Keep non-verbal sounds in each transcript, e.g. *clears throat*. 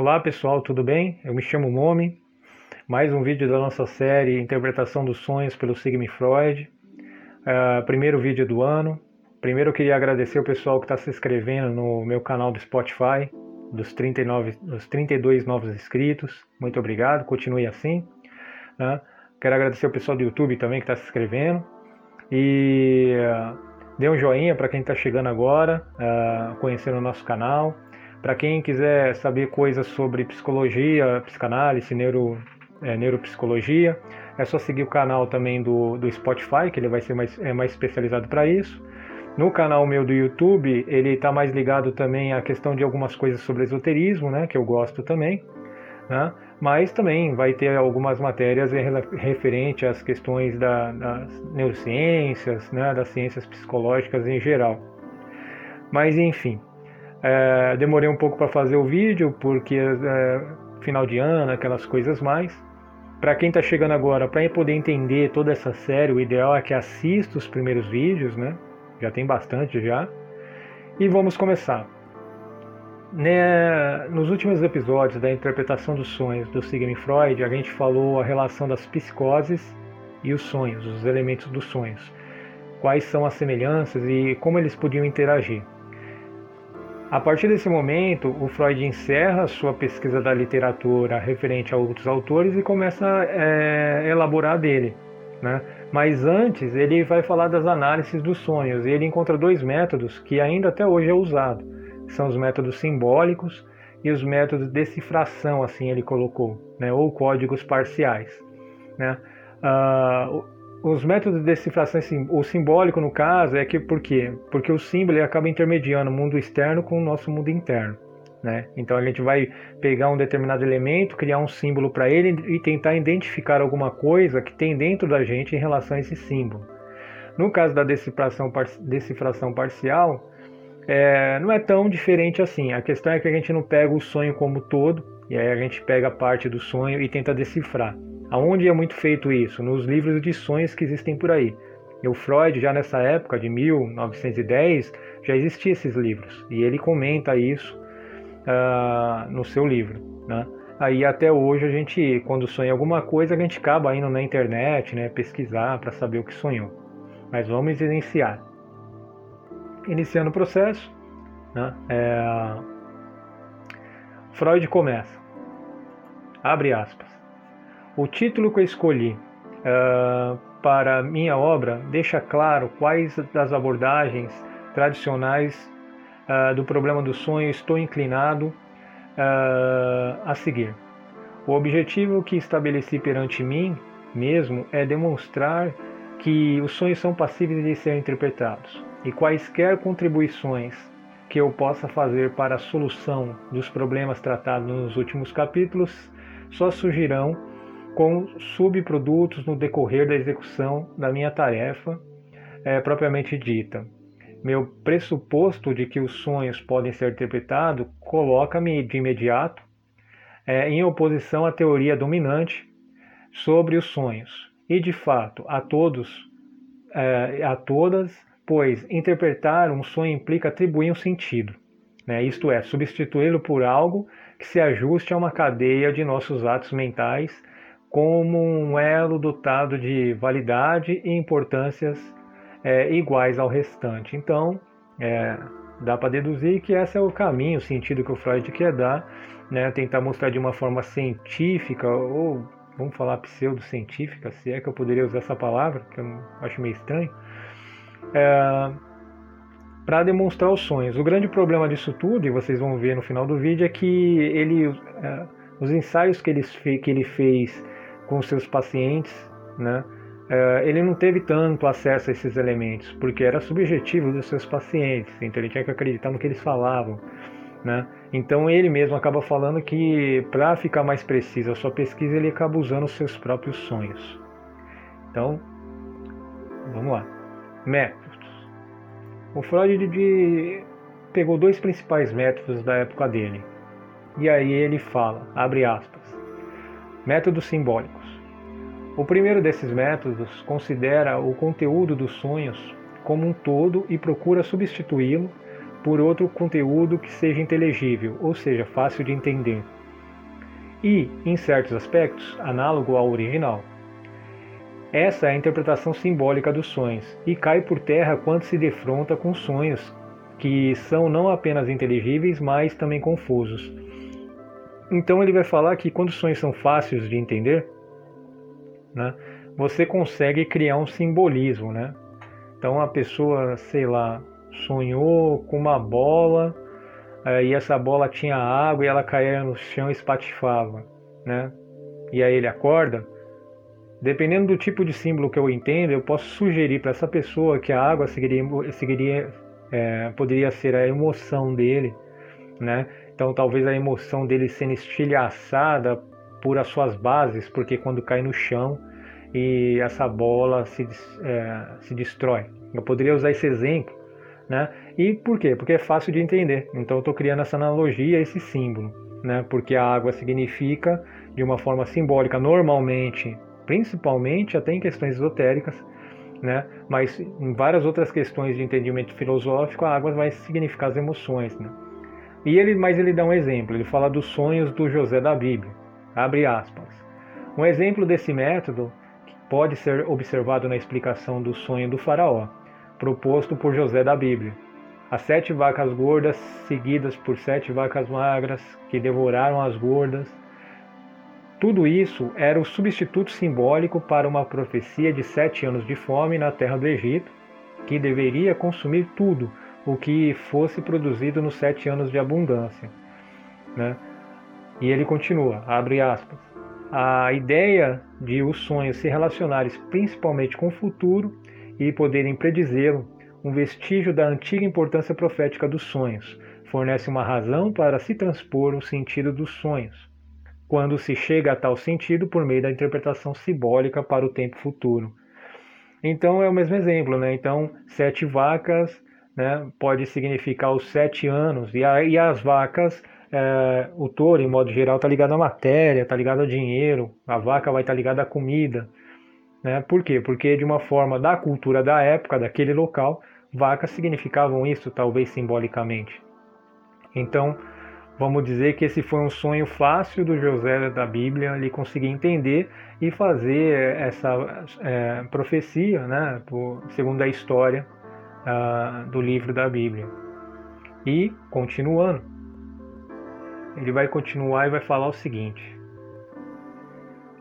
Olá pessoal, tudo bem? Eu me chamo Momi. Mais um vídeo da nossa série Interpretação dos Sonhos pelo Sigmund Freud. Uh, primeiro vídeo do ano. Primeiro eu queria agradecer o pessoal que está se inscrevendo no meu canal do Spotify, dos, 39, dos 32 novos inscritos. Muito obrigado, continue assim. Né? Quero agradecer o pessoal do YouTube também que está se inscrevendo. E uh, dê um joinha para quem está chegando agora, uh, conhecendo o nosso canal. Para quem quiser saber coisas sobre psicologia, psicanálise, neuro, é, neuropsicologia, é só seguir o canal também do, do Spotify, que ele vai ser mais, é mais especializado para isso. No canal meu do YouTube, ele está mais ligado também à questão de algumas coisas sobre esoterismo, né, que eu gosto também. Né? Mas também vai ter algumas matérias referente às questões da, das neurociências, né, das ciências psicológicas em geral. Mas enfim, é, demorei um pouco para fazer o vídeo, porque é, final de ano, aquelas coisas mais. Para quem está chegando agora, para poder entender toda essa série, o ideal é que assista os primeiros vídeos, né? Já tem bastante já. E vamos começar. Né, nos últimos episódios da interpretação dos sonhos do Sigmund Freud, a gente falou a relação das psicoses e os sonhos, os elementos dos sonhos. Quais são as semelhanças e como eles podiam interagir. A partir desse momento, o Freud encerra sua pesquisa da literatura referente a outros autores e começa é, a elaborar dele. Né? Mas antes, ele vai falar das análises dos sonhos e ele encontra dois métodos que ainda até hoje é usado. São os métodos simbólicos e os métodos de decifração, assim ele colocou, né? ou códigos parciais. Né? Uh, os métodos de decifração, o simbólico no caso, é que por quê? Porque o símbolo acaba intermediando o mundo externo com o nosso mundo interno. Né? Então a gente vai pegar um determinado elemento, criar um símbolo para ele e tentar identificar alguma coisa que tem dentro da gente em relação a esse símbolo. No caso da decifração, decifração parcial, é, não é tão diferente assim. A questão é que a gente não pega o sonho como todo, e aí a gente pega a parte do sonho e tenta decifrar. Aonde é muito feito isso? Nos livros de sonhos que existem por aí. E o Freud, já nessa época de 1910, já existiam esses livros. E ele comenta isso uh, no seu livro. Né? Aí até hoje a gente, quando sonha alguma coisa, a gente acaba indo na internet, né, pesquisar para saber o que sonhou. Mas vamos iniciar. Iniciando o processo, né, é... Freud começa. Abre aspas. O título que eu escolhi uh, para minha obra deixa claro quais das abordagens tradicionais uh, do problema do sonho estou inclinado uh, a seguir. O objetivo que estabeleci perante mim mesmo é demonstrar que os sonhos são passíveis de ser interpretados e quaisquer contribuições que eu possa fazer para a solução dos problemas tratados nos últimos capítulos só surgirão com subprodutos no decorrer da execução da minha tarefa é, propriamente dita. Meu pressuposto de que os sonhos podem ser interpretados coloca-me de imediato é, em oposição à teoria dominante sobre os sonhos. E de fato, a todos, é, a todas, pois interpretar um sonho implica atribuir um sentido, né? isto é, substituí-lo por algo que se ajuste a uma cadeia de nossos atos mentais como um elo dotado de validade e importâncias é, iguais ao restante. Então, é, dá para deduzir que esse é o caminho, o sentido que o Freud quer dar, né? tentar mostrar de uma forma científica, ou vamos falar pseudocientífica, se é que eu poderia usar essa palavra, que eu acho meio estranho, é, para demonstrar os sonhos. O grande problema disso tudo, e vocês vão ver no final do vídeo, é que ele, é, os ensaios que ele, que ele fez com seus pacientes, né? Uh, ele não teve tanto acesso a esses elementos, porque era subjetivo dos seus pacientes, então ele tinha que acreditar no que eles falavam. Né? Então ele mesmo acaba falando que para ficar mais preciso a sua pesquisa, ele acaba usando os seus próprios sonhos. Então, vamos lá. Métodos. O Freud de, pegou dois principais métodos da época dele. E aí ele fala, abre aspas, métodos simbólicos. O primeiro desses métodos considera o conteúdo dos sonhos como um todo e procura substituí-lo por outro conteúdo que seja inteligível, ou seja, fácil de entender. e, em certos aspectos, análogo ao original. Essa é a interpretação simbólica dos sonhos e cai por terra quando se defronta com sonhos que são não apenas inteligíveis, mas também confusos. Então ele vai falar que quando os sonhos são fáceis de entender, né, você consegue criar um simbolismo, né? Então a pessoa, sei lá, sonhou com uma bola é, e essa bola tinha água e ela caía no chão e espatifava, né? E aí ele acorda. Dependendo do tipo de símbolo que eu entendo, eu posso sugerir para essa pessoa que a água seguiria, seguiria é, poderia ser a emoção dele, né? Então talvez a emoção dele sendo estilhaçada por as suas bases, porque quando cai no chão e essa bola se, é, se destrói. Eu poderia usar esse exemplo, né? E por quê? Porque é fácil de entender. Então eu estou criando essa analogia, esse símbolo, né? Porque a água significa de uma forma simbólica, normalmente, principalmente até em questões esotéricas, né? Mas em várias outras questões de entendimento filosófico, a água vai significar as emoções, né? E ele, mas ele dá um exemplo. Ele fala dos sonhos do José da Bíblia. Abre aspas. Um exemplo desse método pode ser observado na explicação do sonho do faraó, proposto por José da Bíblia. As sete vacas gordas, seguidas por sete vacas magras, que devoraram as gordas, tudo isso era o substituto simbólico para uma profecia de sete anos de fome na terra do Egito, que deveria consumir tudo o que fosse produzido nos sete anos de abundância. Né? E ele continua, abre aspas. A ideia de os sonhos se relacionarem principalmente com o futuro e poderem predizê-lo, um vestígio da antiga importância profética dos sonhos, fornece uma razão para se transpor o sentido dos sonhos quando se chega a tal sentido por meio da interpretação simbólica para o tempo futuro. Então é o mesmo exemplo, né? Então, sete vacas né, pode significar os sete anos, e, a, e as vacas, é, o touro, em modo geral, está ligado à matéria, está ligado ao dinheiro, a vaca vai estar tá ligada à comida. Né? Por quê? Porque, de uma forma da cultura da época, daquele local, vacas significavam isso, talvez simbolicamente. Então, Vamos dizer que esse foi um sonho fácil do José da Bíblia, ele conseguir entender e fazer essa é, profecia, né, por, segundo a história uh, do livro da Bíblia. E, continuando, ele vai continuar e vai falar o seguinte: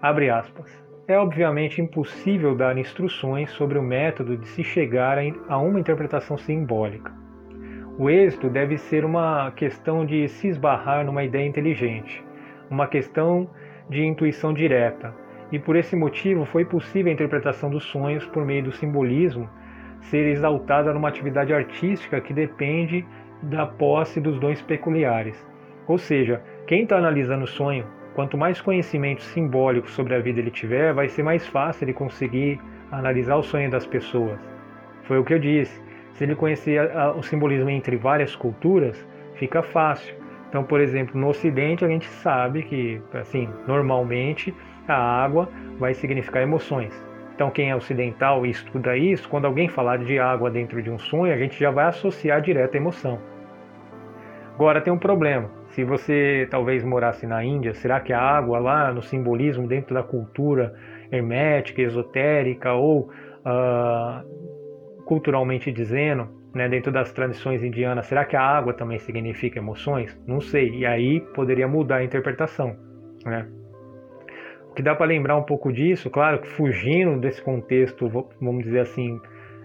abre aspas. É obviamente impossível dar instruções sobre o método de se chegar a uma interpretação simbólica o êxito deve ser uma questão de se esbarrar numa ideia inteligente, uma questão de intuição direta, e por esse motivo foi possível a interpretação dos sonhos por meio do simbolismo ser exaltada numa atividade artística que depende da posse dos dons peculiares. Ou seja, quem está analisando o sonho, quanto mais conhecimento simbólico sobre a vida ele tiver, vai ser mais fácil ele conseguir analisar o sonho das pessoas. Foi o que eu disse. Se ele conhecer o simbolismo entre várias culturas, fica fácil. Então, por exemplo, no Ocidente a gente sabe que, assim, normalmente a água vai significar emoções. Então, quem é ocidental e estuda isso, quando alguém falar de água dentro de um sonho, a gente já vai associar direto a emoção. Agora tem um problema. Se você talvez morasse na Índia, será que a água lá no simbolismo dentro da cultura hermética, esotérica ou uh, culturalmente dizendo, né, dentro das tradições indianas, será que a água também significa emoções? Não sei. E aí poderia mudar a interpretação, né? O que dá para lembrar um pouco disso, claro que fugindo desse contexto, vamos dizer assim,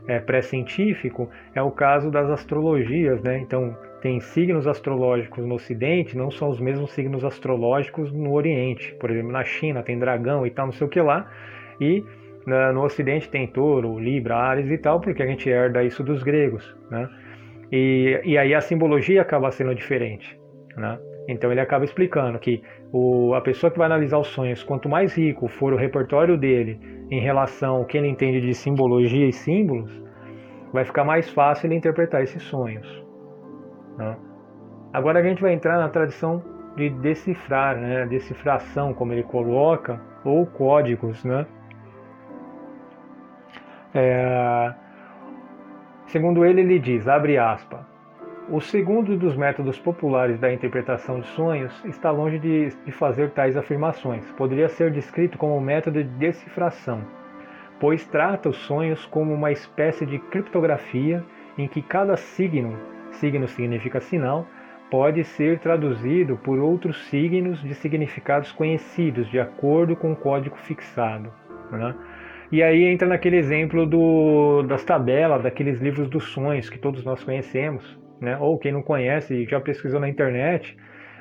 é, pré-científico, é o caso das astrologias, né? Então, tem signos astrológicos no Ocidente, não são os mesmos signos astrológicos no Oriente. Por exemplo, na China tem dragão e tal, não sei o que lá. E no Ocidente tem touro, libra, ares e tal, porque a gente herda isso dos gregos, né? E, e aí a simbologia acaba sendo diferente, né? Então ele acaba explicando que o, a pessoa que vai analisar os sonhos, quanto mais rico for o repertório dele em relação ao que ele entende de simbologia e símbolos, vai ficar mais fácil ele interpretar esses sonhos. Né? Agora a gente vai entrar na tradição de decifrar, né? decifração, como ele coloca, ou códigos, né? É, segundo ele, ele diz, abre aspas, o segundo dos métodos populares da interpretação de sonhos está longe de, de fazer tais afirmações. Poderia ser descrito como um método de decifração, pois trata os sonhos como uma espécie de criptografia em que cada signo, signo significa sinal, pode ser traduzido por outros signos de significados conhecidos, de acordo com o código fixado. Né? E aí entra naquele exemplo do, das tabelas, daqueles livros dos sonhos que todos nós conhecemos, né? ou quem não conhece já pesquisou na internet,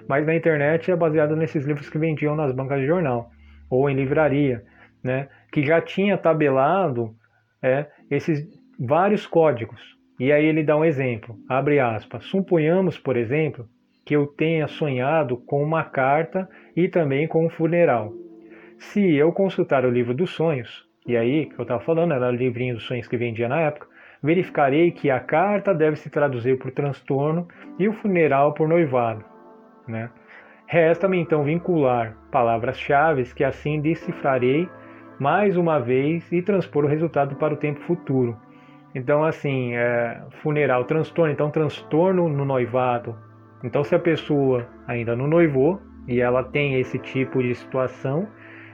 mas na internet é baseado nesses livros que vendiam nas bancas de jornal ou em livraria, né? que já tinha tabelado é, esses vários códigos. E aí ele dá um exemplo, abre aspas. Suponhamos, por exemplo, que eu tenha sonhado com uma carta e também com um funeral. Se eu consultar o livro dos sonhos, e aí, que eu estava falando, era o livrinho dos sonhos que vendia na época, verificarei que a carta deve se traduzir por transtorno e o funeral por noivado. Né? Resta-me então vincular palavras-chave que assim decifrarei mais uma vez e transpor o resultado para o tempo futuro. Então, assim, é, funeral, transtorno, então transtorno no noivado. Então, se a pessoa ainda não noivou e ela tem esse tipo de situação,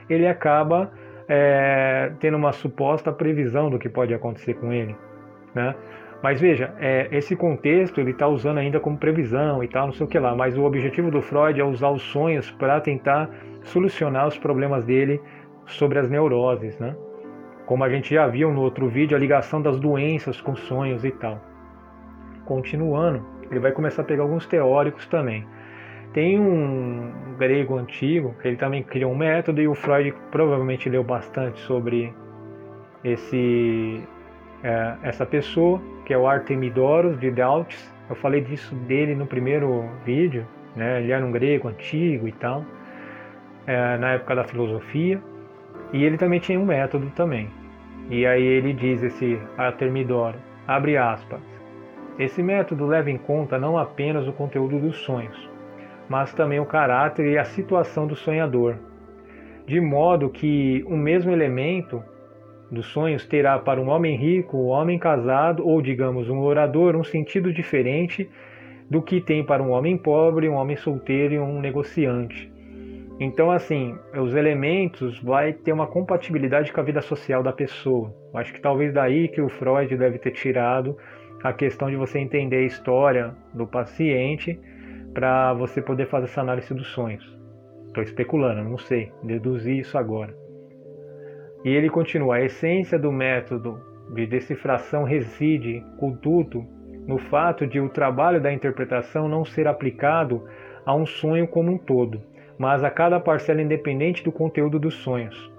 ele acaba é, tendo uma suposta previsão do que pode acontecer com ele, né? Mas veja, é, esse contexto ele está usando ainda como previsão e tal, não sei o que lá. Mas o objetivo do Freud é usar os sonhos para tentar solucionar os problemas dele sobre as neuroses, né? Como a gente já viu no outro vídeo, a ligação das doenças com sonhos e tal. Continuando, ele vai começar a pegar alguns teóricos também. Tem um grego antigo, que ele também criou um método, e o Freud provavelmente leu bastante sobre esse, é, essa pessoa, que é o Artemidoros de Delphes. Eu falei disso dele no primeiro vídeo, né? ele era um grego antigo e tal, é, na época da filosofia. E ele também tinha um método também. E aí ele diz esse Artemidoro, abre aspas, esse método leva em conta não apenas o conteúdo dos sonhos, mas também o caráter e a situação do sonhador, de modo que o mesmo elemento dos sonhos terá para um homem rico, um homem casado ou, digamos, um orador um sentido diferente do que tem para um homem pobre, um homem solteiro e um negociante. Então, assim, os elementos vai ter uma compatibilidade com a vida social da pessoa. Acho que talvez daí que o Freud deve ter tirado a questão de você entender a história do paciente para você poder fazer essa análise dos sonhos. Estou especulando, não sei, deduzi isso agora. E ele continua: a essência do método de decifração reside, contudo, no fato de o trabalho da interpretação não ser aplicado a um sonho como um todo mas a cada parcela independente do conteúdo dos sonhos,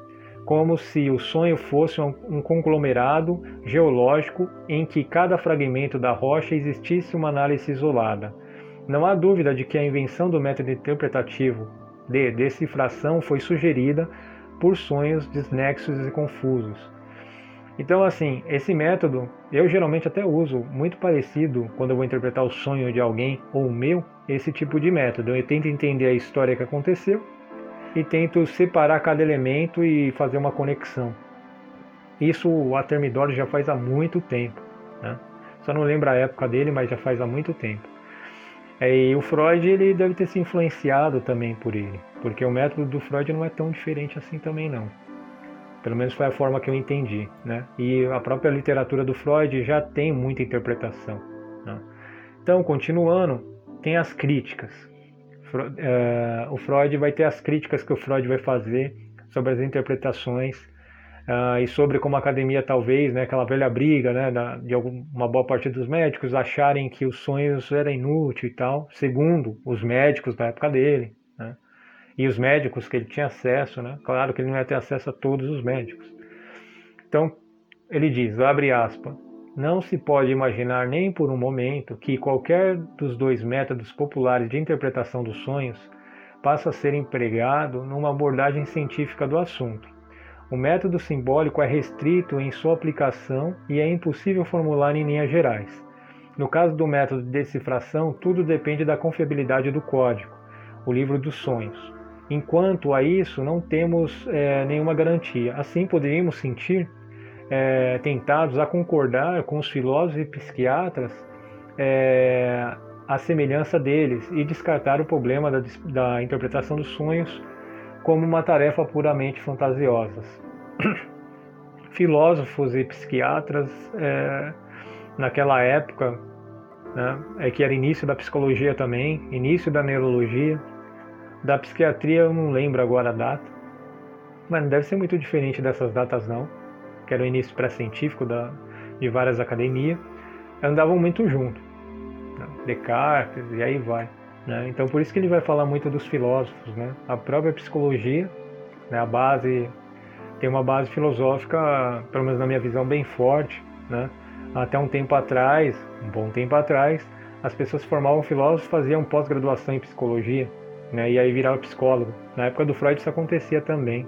como se o sonho fosse um conglomerado geológico em que cada fragmento da rocha existisse uma análise isolada. Não há dúvida de que a invenção do método interpretativo de decifração foi sugerida por sonhos desnexos e confusos. Então, assim, esse método eu geralmente até uso, muito parecido quando eu vou interpretar o sonho de alguém ou o meu, esse tipo de método. Eu tento entender a história que aconteceu e tento separar cada elemento e fazer uma conexão. Isso o Atermidor já faz há muito tempo. Né? Só não lembro a época dele, mas já faz há muito tempo. É, e o Freud ele deve ter se influenciado também por ele, porque o método do Freud não é tão diferente assim também não. Pelo menos foi a forma que eu entendi, né? E a própria literatura do Freud já tem muita interpretação. Né? Então, continuando, tem as críticas. Eh, o Freud vai ter as críticas que o Freud vai fazer sobre as interpretações uh, e sobre como a academia talvez, né, aquela velha briga, né, de uma boa parte dos médicos acharem que os sonhos eram inúteis e tal, segundo os médicos da época dele, e os médicos que ele tinha acesso, né, claro que ele não ia ter acesso a todos os médicos. Então ele diz, abre aspas, não se pode imaginar nem por um momento que qualquer dos dois métodos populares de interpretação dos sonhos passa a ser empregado numa abordagem científica do assunto. O método simbólico é restrito em sua aplicação e é impossível formular em linhas gerais. No caso do método de decifração, tudo depende da confiabilidade do código, o livro dos sonhos. Enquanto a isso, não temos é, nenhuma garantia. Assim, poderíamos sentir é, tentados a concordar com os filósofos e psiquiatras é, a semelhança deles e descartar o problema da, da interpretação dos sonhos como uma tarefa puramente fantasiosa. *coughs* Filósofos e psiquiatras é, naquela época, né, é que era início da psicologia também, início da neurologia, da psiquiatria eu não lembro agora a data, mas não deve ser muito diferente dessas datas não, que era o início pré-científico de várias academias, andavam muito junto. Né? Descartes e aí vai. Né? Então por isso que ele vai falar muito dos filósofos, né? A própria psicologia, né? a base tem uma base filosófica, pelo menos na minha visão, bem forte, né? Até um tempo atrás, um bom tempo atrás, as pessoas formavam filósofos, faziam pós-graduação em psicologia, né? E aí virava psicólogo. Na época do Freud isso acontecia também.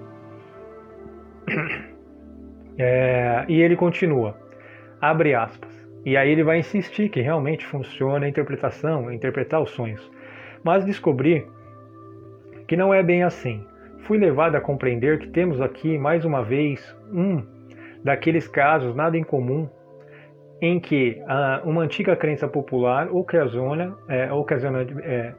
É, e ele continua, abre aspas. E aí ele vai insistir que realmente funciona a interpretação, interpretar os sonhos. Mas descobri que não é bem assim. Fui levado a compreender que temos aqui, mais uma vez, um daqueles casos nada incomum em que uh, uma antiga crença popular ocasiona, é, ocasiona, é,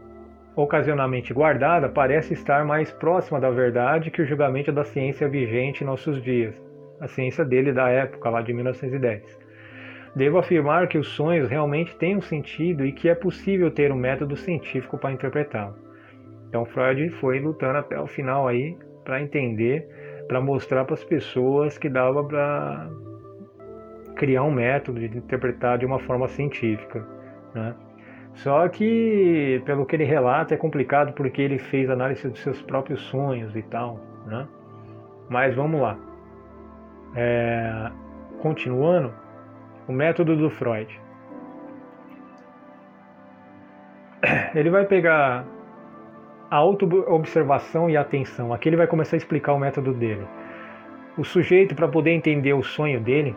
ocasionalmente guardada parece estar mais próxima da verdade que o julgamento da ciência vigente em nossos dias, a ciência dele da época, lá de 1910. Devo afirmar que os sonhos realmente têm um sentido e que é possível ter um método científico para interpretá-lo. Então Freud foi lutando até o final aí para entender, para mostrar para as pessoas que dava para criar um método de interpretar de uma forma científica, né? Só que, pelo que ele relata, é complicado porque ele fez análise dos seus próprios sonhos e tal, né? Mas vamos lá. É, continuando, o método do Freud. *clears throat* Ele vai pegar a auto-observação e a atenção. Aqui ele vai começar a explicar o método dele. O sujeito, para poder entender o sonho dele,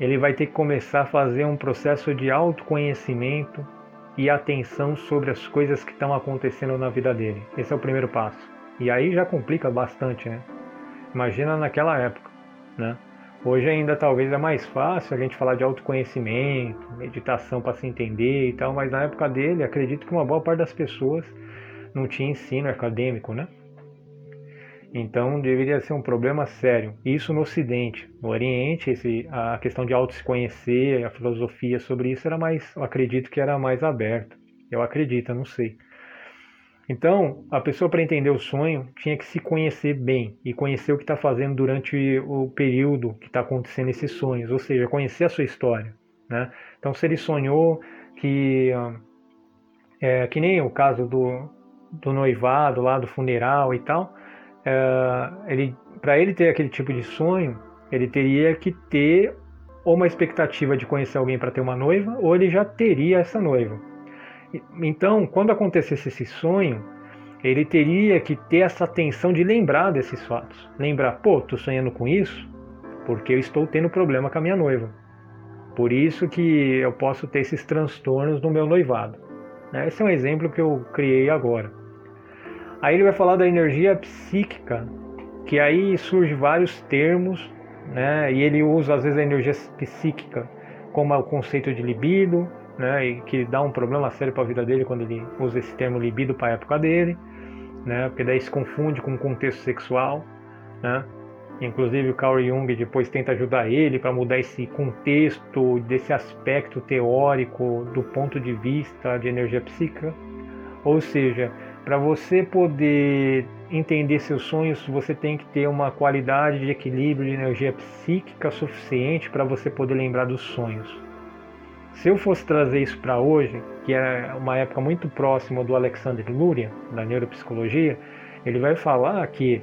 ele vai ter que começar a fazer um processo de autoconhecimento e atenção sobre as coisas que estão acontecendo na vida dele. Esse é o primeiro passo. E aí já complica bastante, né? Imagina naquela época, né? Hoje ainda talvez é mais fácil a gente falar de autoconhecimento, meditação para se entender e tal, mas na época dele, acredito que uma boa parte das pessoas não tinha ensino acadêmico, né? Então deveria ser um problema sério. Isso no Ocidente. No Oriente, esse, a questão de auto se conhecer, a filosofia sobre isso era mais, eu acredito que era mais aberta. Eu acredito, eu não sei. Então, a pessoa para entender o sonho tinha que se conhecer bem e conhecer o que está fazendo durante o período que está acontecendo esses sonhos, ou seja, conhecer a sua história. Né? Então, se ele sonhou que, é, que nem o caso do, do noivado lá, do funeral e tal, ele, para ele ter aquele tipo de sonho, ele teria que ter ou uma expectativa de conhecer alguém para ter uma noiva, ou ele já teria essa noiva. Então, quando acontecesse esse sonho, ele teria que ter essa atenção de lembrar desses fatos. Lembrar, pô, tô sonhando com isso porque eu estou tendo problema com a minha noiva. Por isso que eu posso ter esses transtornos no meu noivado. Esse é um exemplo que eu criei agora. Aí ele vai falar da energia psíquica, que aí surge vários termos, né? E ele usa às vezes a energia psíquica como o conceito de libido, né? E que dá um problema sério para a vida dele quando ele usa esse termo libido para a época dele, né? Porque daí se confunde com o contexto sexual, né? Inclusive o Carl Jung depois tenta ajudar ele para mudar esse contexto, desse aspecto teórico do ponto de vista de energia psíquica. Ou seja, para você poder entender seus sonhos, você tem que ter uma qualidade de equilíbrio de energia psíquica suficiente para você poder lembrar dos sonhos. Se eu fosse trazer isso para hoje, que é uma época muito próxima do Alexander Luria, da neuropsicologia, ele vai falar que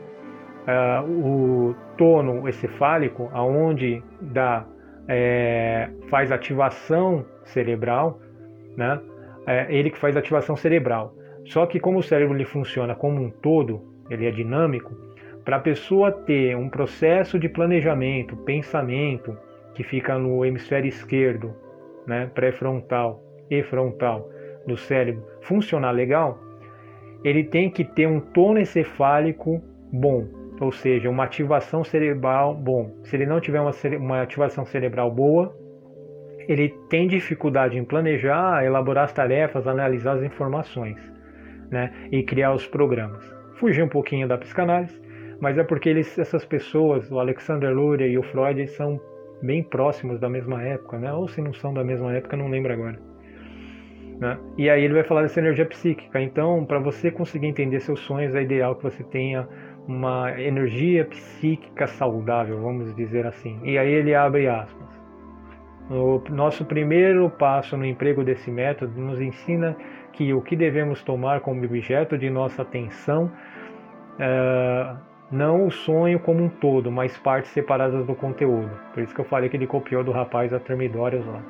uh, o tono encefálico, aonde dá, é, faz ativação cerebral, né? É ele que faz ativação cerebral. Só que como o cérebro ele funciona como um todo, ele é dinâmico, para a pessoa ter um processo de planejamento, pensamento, que fica no hemisfério esquerdo, né, pré-frontal e frontal do cérebro, funcionar legal, ele tem que ter um tono encefálico bom, ou seja, uma ativação cerebral bom. Se ele não tiver uma, uma ativação cerebral boa, ele tem dificuldade em planejar, elaborar as tarefas, analisar as informações né, e criar os programas. Fugir um pouquinho da psicanálise, mas é porque eles, essas pessoas, o Alexander Luria e o Freud, são bem próximos da mesma época, né? ou se não são da mesma época, não lembro agora. Né? E aí ele vai falar dessa energia psíquica. Então, para você conseguir entender seus sonhos, é ideal que você tenha uma energia psíquica saudável, vamos dizer assim. E aí ele abre aspas. O nosso primeiro passo no emprego desse método nos ensina que o que devemos tomar como objeto de nossa atenção é, não o sonho como um todo, mas partes separadas do conteúdo. Por isso que eu falei que ele copiou do rapaz a Termidórios lá.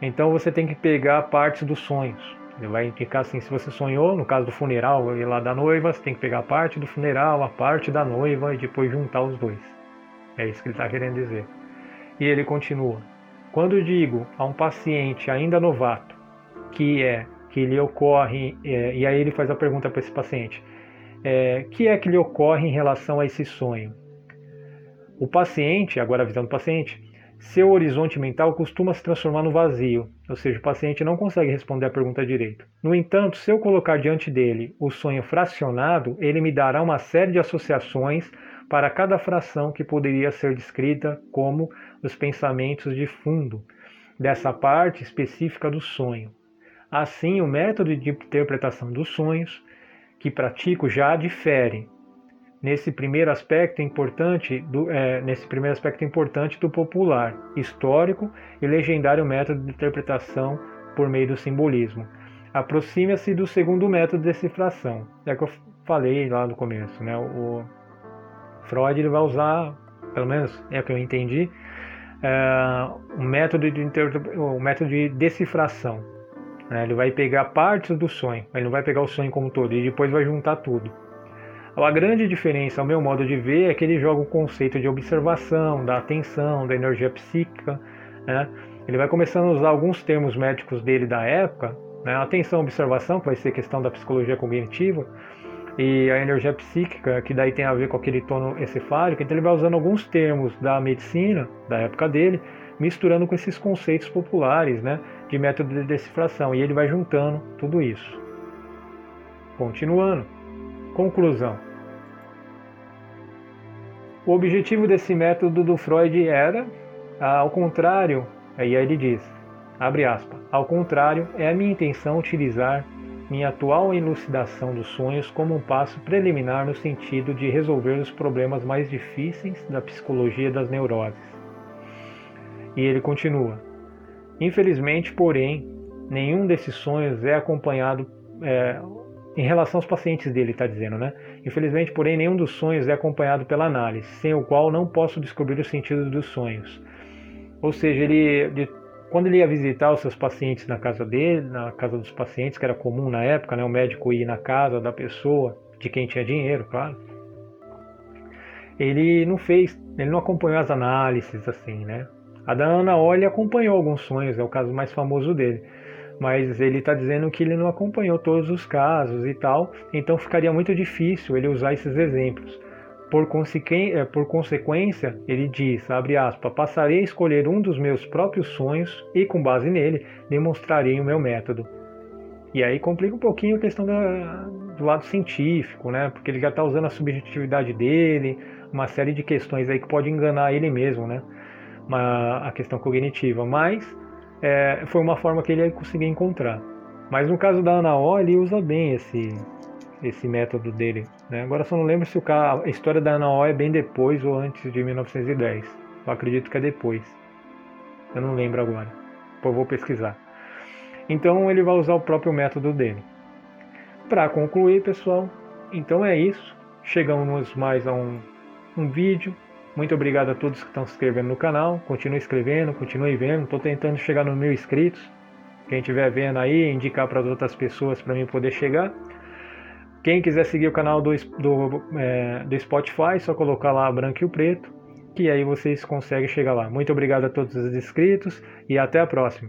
Então você tem que pegar partes dos sonhos. Ele vai indicar assim, se você sonhou, no caso do funeral e lá da noiva, você tem que pegar a parte do funeral, a parte da noiva e depois juntar os dois. É isso que ele está querendo dizer. E ele continua. Quando digo a um paciente ainda novato que é que lhe ocorre, é, e aí ele faz a pergunta para esse paciente, é, que é que lhe ocorre em relação a esse sonho? O paciente, agora a visão do paciente, seu horizonte mental costuma se transformar no vazio, ou seja, o paciente não consegue responder a pergunta direito. No entanto, se eu colocar diante dele o sonho fracionado, ele me dará uma série de associações para cada fração que poderia ser descrita como os pensamentos de fundo dessa parte específica do sonho. Assim, o método de interpretação dos sonhos que pratico já difere nesse primeiro aspecto importante do, é, nesse primeiro aspecto importante do popular, histórico e legendário método de interpretação por meio do simbolismo. Aproxima-se do segundo método de decifração, é que eu falei lá no começo, né? O Freud ele vai usar, pelo menos é o que eu entendi, é, um método de o método de decifração. Né? Ele vai pegar partes do sonho, ele não vai pegar o sonho como todo e depois vai juntar tudo. A grande diferença, ao meu modo de ver, é que ele joga o conceito de observação, da atenção, da energia psíquica. Né? Ele vai começando a usar alguns termos médicos dele da época, né? atenção, observação, que vai ser questão da psicologia cognitiva, e a energia psíquica, que daí tem a ver com aquele tono encefálico. Então ele vai usando alguns termos da medicina, da época dele, misturando com esses conceitos populares, né, de método de decifração, e ele vai juntando tudo isso. Continuando. Conclusão. O objetivo desse método do Freud era, ao contrário, aí ele diz, abre aspas, ao contrário, é a minha intenção utilizar minha atual elucidação dos sonhos como um passo preliminar no sentido de resolver os problemas mais difíceis da psicologia das neuroses. E ele continua: Infelizmente, porém, nenhum desses sonhos é acompanhado é, em relação aos pacientes dele, está dizendo, né? Infelizmente, porém, nenhum dos sonhos é acompanhado pela análise, sem o qual não posso descobrir o sentido dos sonhos. Ou seja, ele, de, quando ele ia visitar os seus pacientes na casa dele, na casa dos pacientes, que era comum na época, né, o médico ir na casa da pessoa, de quem tinha dinheiro, claro. Ele não fez, ele não acompanhou as análises assim, né? A da Ana Olha acompanhou alguns sonhos, é o caso mais famoso dele mas ele está dizendo que ele não acompanhou todos os casos e tal, então ficaria muito difícil ele usar esses exemplos. Por, eh, por consequência, ele diz, abre aspas, passarei a escolher um dos meus próprios sonhos e, com base nele, demonstrarei o meu método. E aí complica um pouquinho a questão da, do lado científico, né? Porque ele já está usando a subjetividade dele, uma série de questões aí que pode enganar ele mesmo, né? A questão cognitiva. Mas é, foi uma forma que ele conseguia encontrar. Mas no caso da Anaó, ele usa bem esse, esse método dele. Né? Agora só não lembro se o, a história da Anaó é bem depois ou antes de 1910. Eu acredito que é depois. Eu não lembro agora. Pô, vou pesquisar. Então ele vai usar o próprio método dele. Para concluir, pessoal, então é isso. Chegamos mais a um, um vídeo muito obrigado a todos que estão se inscrevendo no canal. Continue escrevendo, continue vendo. Estou tentando chegar no mil inscritos. Quem estiver vendo aí, indicar para as outras pessoas para mim poder chegar. Quem quiser seguir o canal do, do, é, do Spotify, só colocar lá branco e o preto, que aí vocês conseguem chegar lá. Muito obrigado a todos os inscritos e até a próxima.